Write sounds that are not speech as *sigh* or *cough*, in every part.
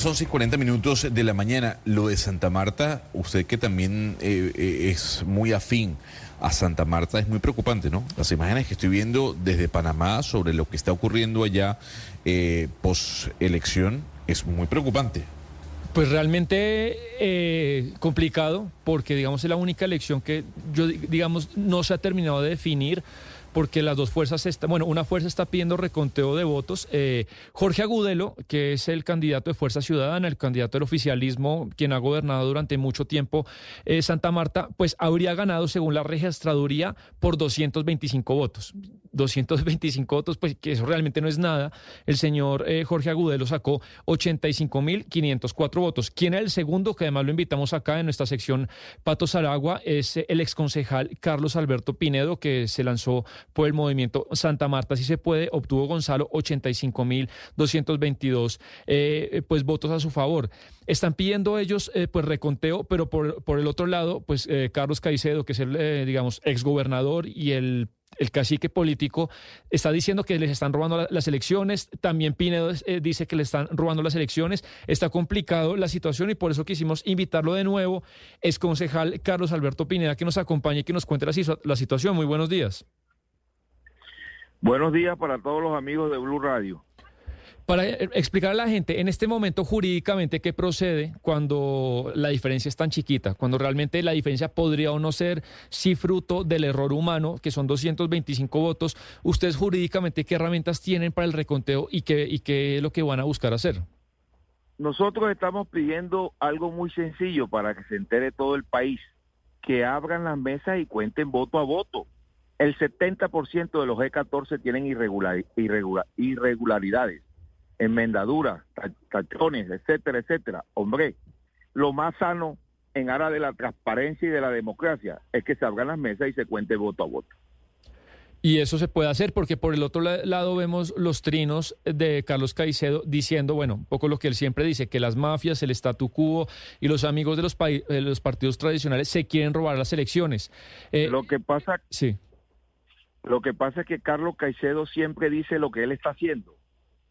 Son 11 y 40 minutos de la mañana. Lo de Santa Marta, usted que también eh, eh, es muy afín a Santa Marta, es muy preocupante, ¿no? Las imágenes que estoy viendo desde Panamá sobre lo que está ocurriendo allá eh, post-elección es muy preocupante. Pues realmente eh, complicado, porque digamos es la única elección que yo digamos no se ha terminado de definir porque las dos fuerzas, está, bueno, una fuerza está pidiendo reconteo de votos. Eh, Jorge Agudelo, que es el candidato de Fuerza Ciudadana, el candidato del oficialismo, quien ha gobernado durante mucho tiempo eh, Santa Marta, pues habría ganado, según la registraduría, por 225 votos. 225 votos, pues que eso realmente no es nada. El señor eh, Jorge Agudelo sacó 85.504 votos. ¿Quién es el segundo? Que además lo invitamos acá en nuestra sección Pato Saragua, es el exconcejal Carlos Alberto Pinedo, que se lanzó por el movimiento Santa Marta, si se puede, obtuvo Gonzalo 85.222 eh, pues votos a su favor. Están pidiendo ellos eh, pues reconteo, pero por, por el otro lado, pues eh, Carlos Caicedo, que es el, eh, digamos, exgobernador y el el cacique político está diciendo que les están robando las elecciones, también Pinedo eh, dice que le están robando las elecciones, está complicado la situación y por eso quisimos invitarlo de nuevo, es concejal Carlos Alberto Pineda que nos acompañe y que nos cuente la situación. Muy buenos días. Buenos días para todos los amigos de Blue Radio. Para eh, explicar a la gente, en este momento jurídicamente, ¿qué procede cuando la diferencia es tan chiquita? Cuando realmente la diferencia podría o no ser si fruto del error humano, que son 225 votos. ¿Ustedes jurídicamente qué herramientas tienen para el reconteo y qué, y qué es lo que van a buscar hacer? Nosotros estamos pidiendo algo muy sencillo para que se entere todo el país, que abran las mesas y cuenten voto a voto. El 70% de los G14 tienen irregular, irregular, irregularidades, enmendaduras, tachones, etcétera, etcétera. Hombre, lo más sano en aras de la transparencia y de la democracia es que se abran las mesas y se cuente voto a voto. Y eso se puede hacer porque por el otro lado vemos los trinos de Carlos Caicedo diciendo, bueno, un poco lo que él siempre dice, que las mafias, el statu quo y los amigos de los, de los partidos tradicionales se quieren robar las elecciones. Eh, lo que pasa... Sí. Lo que pasa es que Carlos Caicedo siempre dice lo que él está haciendo.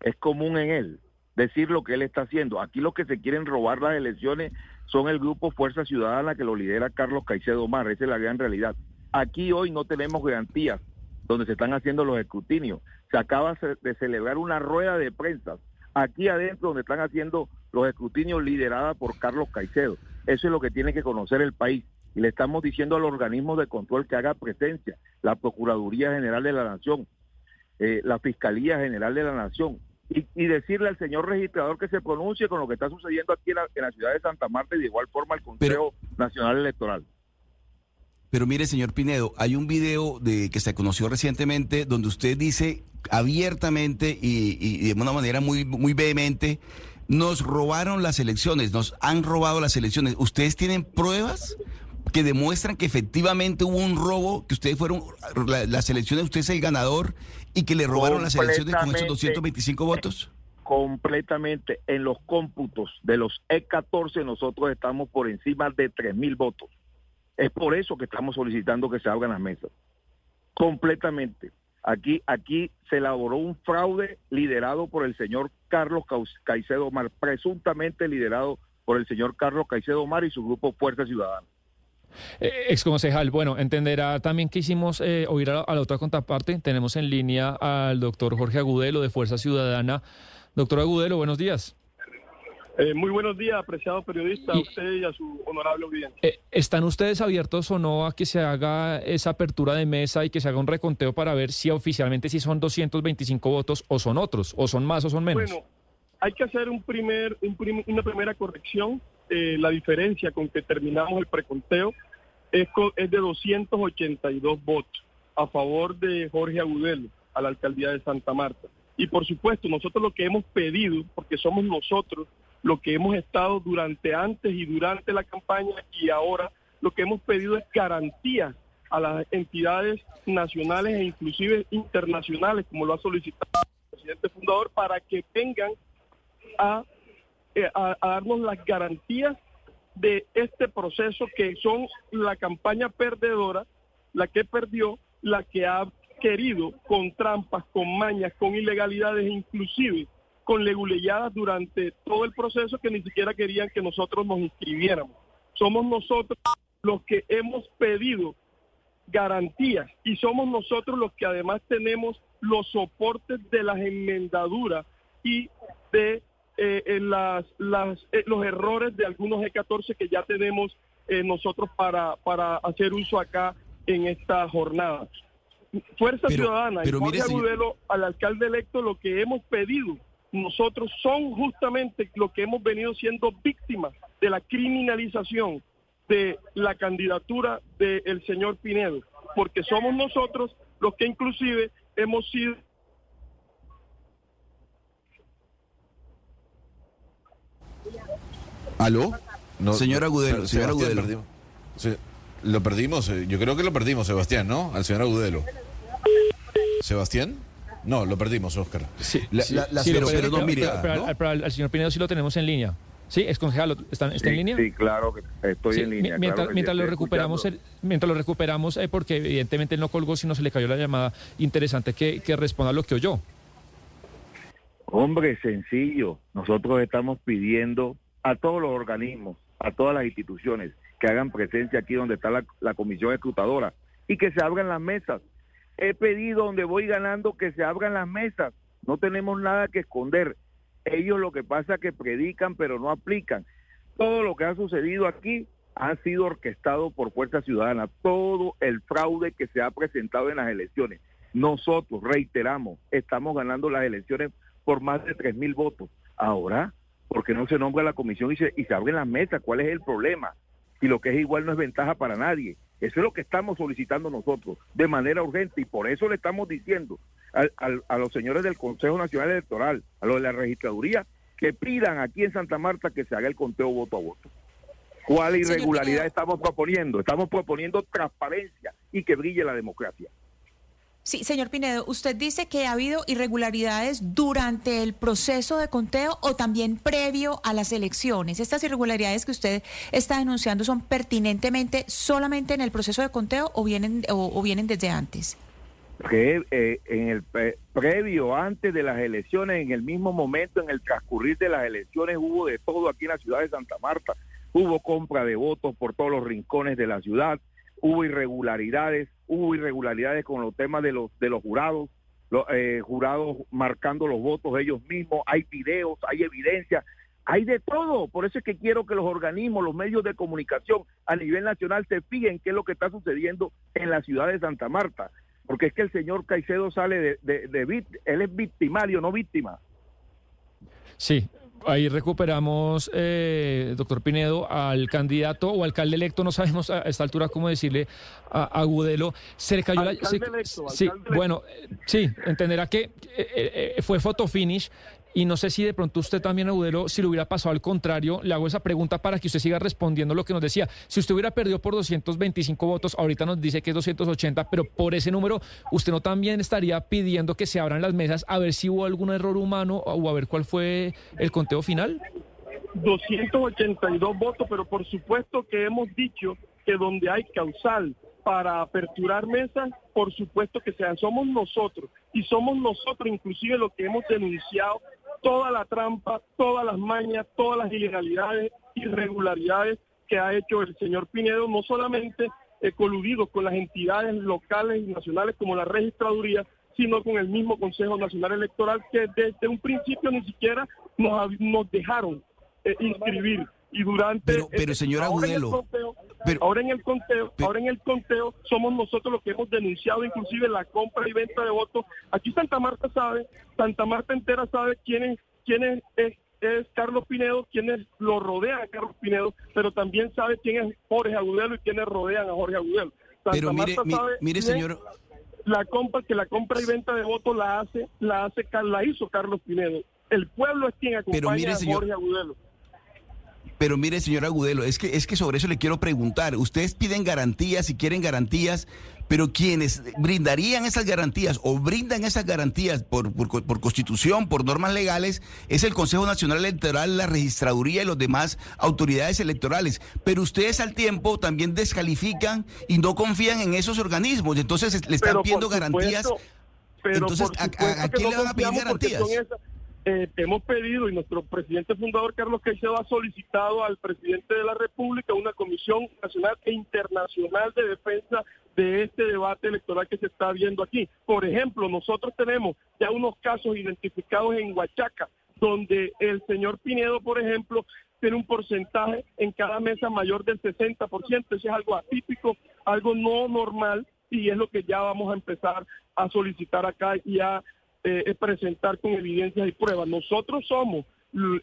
Es común en él decir lo que él está haciendo. Aquí los que se quieren robar las elecciones son el grupo Fuerza Ciudadana que lo lidera Carlos Caicedo Mar. Esa es la gran realidad. Aquí hoy no tenemos garantías donde se están haciendo los escrutinios. Se acaba de celebrar una rueda de prensa aquí adentro donde están haciendo los escrutinios liderada por Carlos Caicedo. Eso es lo que tiene que conocer el país y le estamos diciendo al organismo de control que haga presencia, la Procuraduría General de la Nación, eh, la Fiscalía General de la Nación, y, decirle al señor registrador que se pronuncie con lo que está sucediendo aquí en la, ciudad de Santa Marta y de igual forma al Consejo Nacional Electoral. Pero mire, señor Pinedo, hay un video de que se conoció recientemente donde usted dice abiertamente y, y de una manera muy, muy vehemente, nos robaron las elecciones, nos han robado las elecciones. ¿Ustedes tienen pruebas? Que demuestran que efectivamente hubo un robo, que ustedes fueron, las elecciones, usted es el ganador y que le robaron las elecciones con esos 225 votos? Completamente. En los cómputos de los E14 nosotros estamos por encima de 3.000 votos. Es por eso que estamos solicitando que se abran las mesas. Completamente. Aquí, aquí se elaboró un fraude liderado por el señor Carlos Caicedo Mar, presuntamente liderado por el señor Carlos Caicedo Mar y su grupo Fuerza Ciudadana. Eh, ex concejal, bueno, entenderá también que hicimos eh, oír a la, otra contraparte. Tenemos en línea al doctor Jorge Agudelo de Fuerza Ciudadana. Doctor Agudelo, buenos días. Eh, muy buenos días, apreciado periodista, a usted y a su honorable audiencia. Eh, ¿Están ustedes abiertos o no a que se haga esa apertura de mesa y que se haga un reconteo para ver si oficialmente si son 225 votos o son otros, o son más o son menos? Bueno, hay que hacer un primer, una primera corrección. Eh, la diferencia con que terminamos el preconteo es, es de 282 votos a favor de Jorge Agudelo a la alcaldía de Santa Marta. Y por supuesto, nosotros lo que hemos pedido, porque somos nosotros lo que hemos estado durante antes y durante la campaña y ahora lo que hemos pedido es garantía a las entidades nacionales e inclusive internacionales, como lo ha solicitado el presidente fundador, para que vengan eh, a, darnos las garantías de este proceso que son la campaña perdedora, la que perdió, la que ha querido con trampas, con mañas, con ilegalidades, inclusive con leguleyadas durante todo el proceso que ni siquiera querían que nosotros nos inscribiéramos. Somos nosotros los que hemos pedido garantías y somos nosotros los que además tenemos los soportes de las enmendaduras y de eh, las, eh, los errores de algunos E14 que ya tenemos eh, nosotros para, para hacer uso acá en esta jornada. Fuerza Ciudadana y Jorge Agudelo, al alcalde electo, lo que hemos pedido nosotros son justamente lo que hemos venido siendo víctimas de la criminalización de la candidatura del señor Pinedo, porque somos nosotros los que inclusive hemos sido... ¿Aló? No, señor Agudelo, señor Agudelo. lo perdimos, eh, yo creo que lo perdimos, Sebastián, ¿no? Al señor Agudelo. ¿Sebastián? No, lo perdimos, Oscar. Sí, pero, mire, al, señor Pinedo sí lo tenemos en línea. Sí, es concejal, ¿está, en línea? Sí, claro que estoy en línea. Mientras, lo recuperamos, mientras lo recuperamos, eh, porque evidentemente no colgó, sino se le cayó la llamada, interesante que, que responda lo que oyó. Hombre, sencillo. Nosotros estamos pidiendo a todos los organismos, a todas las instituciones que hagan presencia aquí donde está la, comisión escrutadora y que se abran las mesas he pedido donde voy ganando que se abran las mesas. No tenemos nada que esconder. Ellos lo que pasa es que predican pero no aplican. Todo lo que ha sucedido aquí ha sido orquestado por Fuerza Ciudadana. Todo el fraude que se ha presentado en las elecciones. Nosotros, reiteramos, estamos ganando las elecciones por más de tres mil votos. Ahora, porque no se nombra la comisión y se, y se abren las mesas? ¿Cuál es el problema? Y lo que es igual no es ventaja para nadie. Eso es lo que estamos solicitando nosotros de manera urgente y por eso le estamos diciendo a, los señores del Consejo Nacional Electoral, a los de la registraduría, que pidan aquí en Santa Marta que se haga el conteo voto a voto. ¿Cuál irregularidad estamos proponiendo? Estamos proponiendo transparencia y que brille la democracia. Sí, señor Pinedo, usted dice que ha habido irregularidades durante el proceso de conteo o también previo a las elecciones. ¿Estas irregularidades que usted está denunciando son pertinentemente solamente en el proceso de conteo o vienen, o, vienen desde antes? Que eh, en el previo, antes de las elecciones, en el mismo momento, en el transcurrir de las elecciones, hubo de todo aquí en la ciudad de Santa Marta. Hubo compra de votos por todos los rincones de la ciudad, hubo irregularidades, hubo irregularidades con los temas de los de los jurados, los eh, jurados marcando los votos ellos mismos, hay videos, hay evidencia, hay de todo. Por eso es que quiero que los organismos, los medios de comunicación a nivel nacional se fijen qué es lo que está sucediendo en la ciudad de Santa Marta. Porque es que el señor Caicedo sale de, de, de él es victimario, no víctima. Sí, Ahí recuperamos, eh, doctor Pinedo, al candidato o alcalde electo, no sabemos a esta altura cómo decirle a, Agudelo. Se le cayó la. sí, bueno, sí, entenderá que eh, eh, fue photo finish y no sé si de pronto usted también, Agudelo, si lo hubiera pasado al contrario, le hago esa pregunta para que usted siga respondiendo lo que nos decía. Si usted hubiera perdido por 225 votos, ahorita nos dice que es 280, pero por ese número, ¿usted no también estaría pidiendo que se abran las mesas a ver si hubo algún error humano o a ver cuál fue el conteo final? 282 votos, pero por supuesto que hemos dicho que donde hay causal para aperturar mesas, por supuesto que sean, somos nosotros y somos nosotros inclusive lo que hemos denunciado toda la trampa, todas las mañas, todas las ilegalidades, irregularidades que ha hecho el señor Pinedo, no solamente eh, coludido con las entidades locales y nacionales como la registraduría, sino con el mismo Consejo Nacional Electoral que desde un principio ni siquiera nos, dejaron eh, inscribir y durante pero, pero señora Agudelo ahora en el conteo ahora en el conteo somos nosotros los que hemos denunciado inclusive la compra y venta de votos. Aquí Santa Marta sabe Santa Marta entera sabe quién es quién es, es, Carlos Pinedo quienes lo rodean a Carlos Pinedo pero también sabe quién es Jorge Agudelo y quienes rodean a Jorge Agudelo. Santa pero mire, Marta sabe mire señor la compra que la compra y venta de votos la hace la hace la hizo Carlos Pinedo. El pueblo es quien acompaña a Jorge Agudelo pero mire, señor Agudelo, es que, es que sobre eso le quiero preguntar. Ustedes piden garantías y quieren garantías, pero quienes brindarían esas garantías o brindan esas garantías por, por, constitución, por normas legales, es el Consejo Nacional Electoral, la registraduría y los demás autoridades electorales. Pero ustedes al tiempo también descalifican y no confían en esos organismos. Entonces le están pidiendo garantías. entonces, ¿a, quién le van a pedir garantías? Eh, hemos pedido y nuestro presidente fundador Carlos Caicedo ha solicitado al presidente de la República una comisión nacional e internacional de defensa de este debate electoral que se está viendo aquí. Por ejemplo, nosotros tenemos ya unos casos identificados en Huachaca, donde el señor Pinedo, por ejemplo, tiene un porcentaje en cada mesa mayor del 60%. Eso es algo atípico, algo no normal y es lo que ya vamos a empezar a solicitar acá y a eh, presentar con evidencias y pruebas. Nosotros somos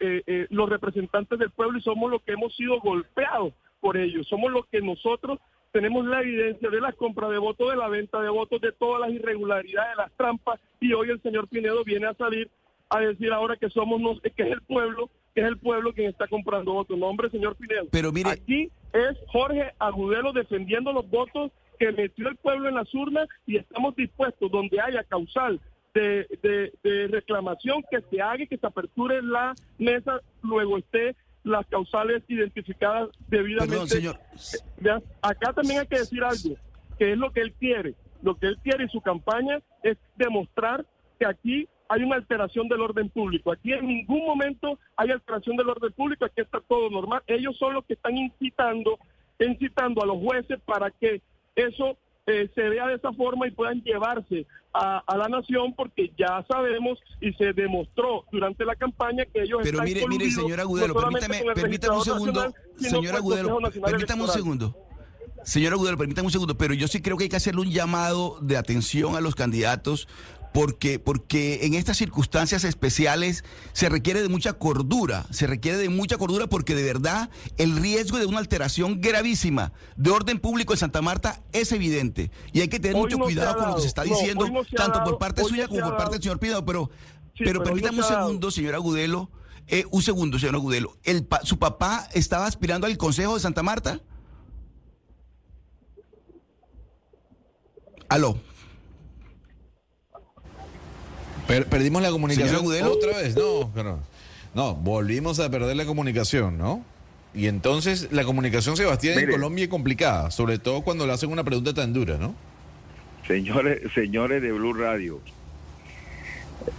eh, eh, los representantes del pueblo y somos los que hemos sido golpeados por ellos. Somos los que nosotros tenemos la evidencia de la compra de votos, de la venta de votos, de todas las irregularidades, de las trampas y hoy el señor Pinedo viene a salir a decir ahora que somos que es el pueblo, que es el pueblo quien está comprando votos. No, hombre, señor Pinedo. Pero mire, aquí es Jorge Agudelo defendiendo los votos que metió el pueblo en las urnas y estamos dispuestos donde haya causal de, reclamación que se haga y que se aperture la mesa, luego esté las causales identificadas debidamente. Perdón, señor. Acá también hay que decir algo, que es lo que él quiere. Lo que él quiere y su campaña es demostrar que aquí hay una alteración del orden público. Aquí en ningún momento hay alteración del orden público, aquí está todo normal. Ellos son los que están incitando, incitando a los jueces para que eso eh, se vea de esa forma y puedan llevarse a, la nación porque ya sabemos y se demostró durante la campaña que ellos Pero mire, mire, señora Agudelo, permítame, permítame un segundo, señora Agudelo, permítame un segundo. Señora Agudelo, permítame un segundo, pero yo sí creo que hay que hacerle un llamado de atención a los candidatos porque, porque en estas circunstancias especiales se requiere de mucha cordura, se requiere de mucha cordura porque de verdad el riesgo de una alteración gravísima de orden público en Santa Marta es evidente. Y hay que tener mucho cuidado con lo que se está diciendo, tanto por parte suya como por parte del señor Pido, pero, pero, permítame un segundo, señor Agudelo, eh, un segundo, señor Agudelo, el, ¿su papá estaba aspirando al Consejo de Santa Marta? Aló perdimos la comunicación otra vez, no, no, no, volvimos a perder la comunicación, ¿no? Y entonces la comunicación, Sebastián, en Colombia es complicada, sobre todo cuando le hacen una pregunta tan dura, ¿no? Señores, señores de Blue Radio,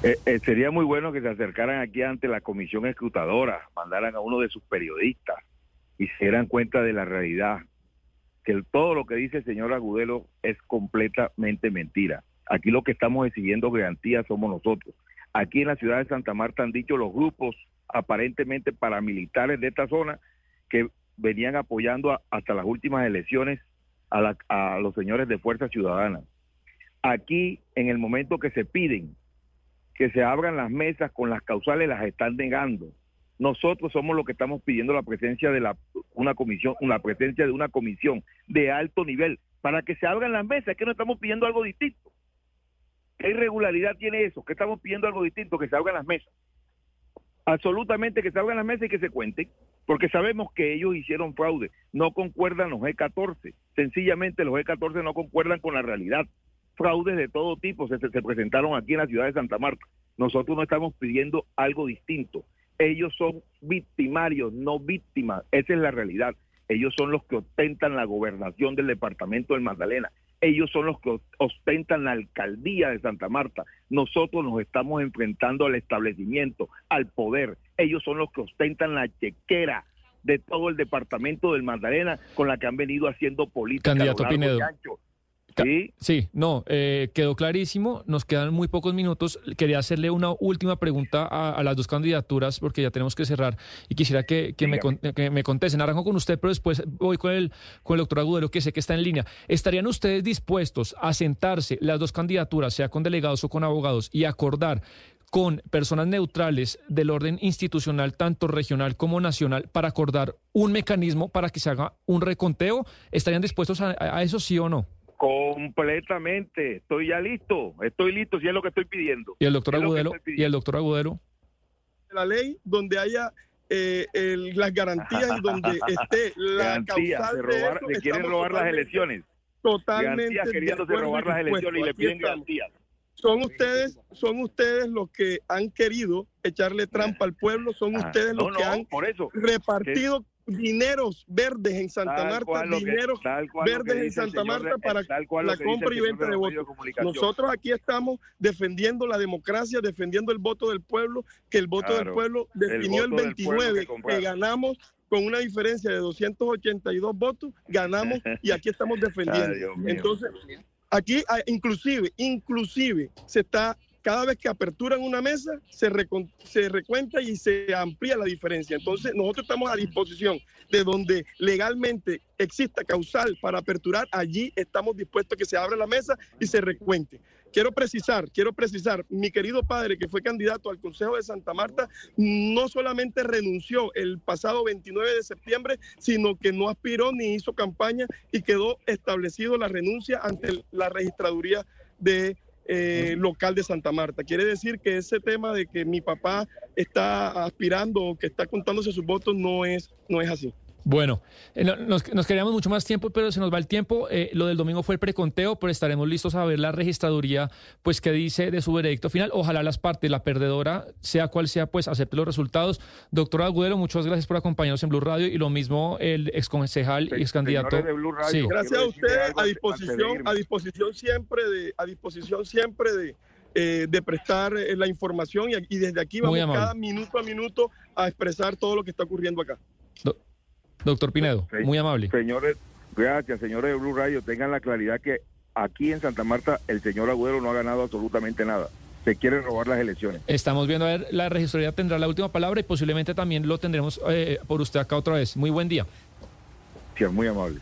eh, eh, sería muy bueno que se acercaran aquí ante la comisión escrutadora, mandaran a uno de sus periodistas y se dieran cuenta de la realidad, que todo lo que dice el señor Agudelo es completamente mentira. Aquí lo que estamos exigiendo garantías somos nosotros. Aquí en la ciudad de Santa Marta han dicho los grupos aparentemente paramilitares de esta zona que venían apoyando hasta las últimas elecciones a, los señores de Fuerza Ciudadana. Aquí, en el momento que se piden que se abran las mesas con las causales, las están negando. Nosotros somos los que estamos pidiendo la presencia de la, una comisión, una presencia de una comisión de alto nivel para que se abran las mesas, es que no estamos pidiendo algo distinto. ¿Qué irregularidad tiene eso? Que estamos pidiendo algo distinto, que se hagan las mesas. Absolutamente que se hagan las mesas y que se cuenten, porque sabemos que ellos hicieron fraude. No concuerdan los E14. Sencillamente los E14 no concuerdan con la realidad. Fraudes de todo tipo se, se presentaron aquí en la ciudad de Santa Marta. Nosotros no estamos pidiendo algo distinto. Ellos son victimarios, no víctimas. Esa es la realidad. Ellos son los que ostentan la gobernación del departamento del Magdalena ellos son los que ostentan la alcaldía de Santa Marta. Nosotros nos estamos enfrentando al establecimiento, al poder. Ellos son los que ostentan la chequera de todo el departamento del Magdalena con la que han venido haciendo política. Candidato Pinedo. Sí, no, eh, quedó clarísimo. Nos quedan muy pocos minutos. Quería hacerle una última pregunta a, las dos candidaturas porque ya tenemos que cerrar y quisiera que, me, que me contesten. Arranco con usted, pero después voy con el, con el doctor Agudelo, que sé que está en línea. ¿Estarían ustedes dispuestos a sentarse las dos candidaturas, sea con delegados o con abogados, y acordar con personas neutrales del orden institucional, tanto regional como nacional, para acordar un mecanismo para que se haga un reconteo? ¿Estarían dispuestos a eso, sí o no? Completamente, estoy ya listo, estoy listo si es lo que estoy pidiendo. ¿Y el doctor Agudelo? ¿Y el doctor Agudelo? La ley donde haya eh, las garantías y donde *laughs* esté la causal de, robar, quieren robar las elecciones. Totalmente. queriéndose robar las elecciones y le piden garantías. Son ustedes, son ustedes los que han querido echarle trampa al pueblo, son ustedes los que han repartido dineros verdes en Santa Marta, dineros verdes en Santa Marta para la compra y venta de votos. Nosotros aquí estamos defendiendo la democracia, defendiendo el voto del pueblo, que el voto del pueblo definió el, 29, que, ganamos con una diferencia de 282 votos, ganamos *laughs* y aquí estamos defendiendo. Entonces, aquí ah, inclusive, inclusive se está cada vez que aperturan una mesa, se, se recuenta y se amplía la diferencia. Entonces, nosotros estamos a disposición de donde legalmente exista causal para aperturar, allí estamos dispuestos a que se abra la mesa y se recuente. Quiero precisar, quiero precisar, mi querido padre que fue candidato al Consejo de Santa Marta, no solamente renunció el pasado 29 de septiembre, sino que no aspiró ni hizo campaña y quedó establecido la renuncia ante la registraduría de eh, local de Santa Marta. Quiere decir que ese tema de que mi papá está aspirando o que está contándose sus votos no es, no es así. Bueno, eh, nos, queríamos mucho más tiempo, pero se nos va el tiempo. Eh, lo del domingo fue el preconteo, pero estaremos listos a ver la registraduría, pues qué dice de su veredicto final. Ojalá las partes, la perdedora, sea cual sea, pues acepte los resultados. Doctor Agudelo, muchas gracias por acompañarnos en Blue Radio y lo mismo el exconcejal y ex candidato. Gracias a ustedes, a disposición, a disposición siempre de, a disposición siempre de. Eh, de prestar la información y, desde aquí vamos cada minuto a minuto a expresar todo lo que está ocurriendo acá. Doctor Pinedo, muy amable. Señores, gracias, señores de Blue Radio. Tengan la claridad que aquí en Santa Marta el señor Agüero no ha ganado absolutamente nada. Se quieren robar las elecciones. Estamos viendo, a ver, la registraría tendrá la última palabra y posiblemente también lo tendremos eh, por usted acá otra vez. Muy buen día. Sí, muy amable.